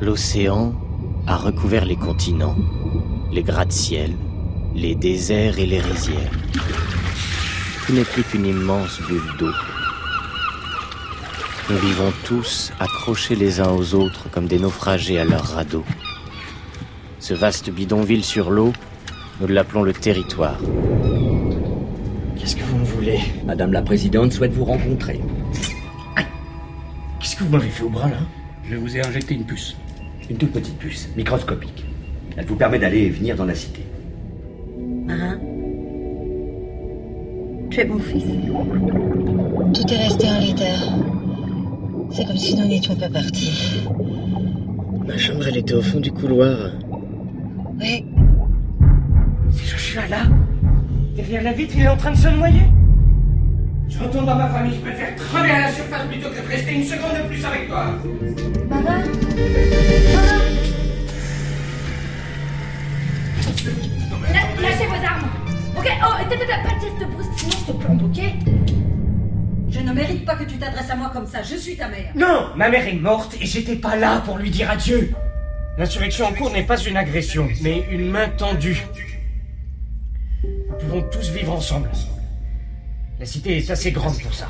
L'océan a recouvert les continents, les gratte-ciels, les déserts et les rizières. Tout n'est plus qu'une immense bulle d'eau. Nous vivons tous accrochés les uns aux autres comme des naufragés à leur radeau. Ce vaste bidonville sur l'eau, nous l'appelons le territoire. Qu'est-ce que vous me voulez? Madame la Présidente souhaite vous rencontrer. Qu'est-ce que vous m'avez fait au bras là? Je vous ai injecté une puce. Une toute petite puce, microscopique. Elle vous permet d'aller et venir dans la cité. Marin, tu es mon fils. Tout est resté en l'état. C'est comme si nous n'étions pas partis. Ma chambre, elle était au fond du couloir. Oui, C'est Joshua là Derrière la vitre, il est en train de se noyer Je retourne dans ma famille, je préfère crever à la surface plutôt que de rester une seconde de plus avec toi. Marin Lâchez vos armes Ok Oh, et t'as- t'as pas de geste de brusque, sinon je te plombe, ok? Je ne mérite pas que tu t'adresses à moi comme ça. Je suis ta mère. Non Ma mère est morte et j'étais pas là pour lui dire adieu L'insurrection en cours n'est pas une agression, mais une main tendue. Nous pouvons tous vivre ensemble. La cité est assez grande pour ça.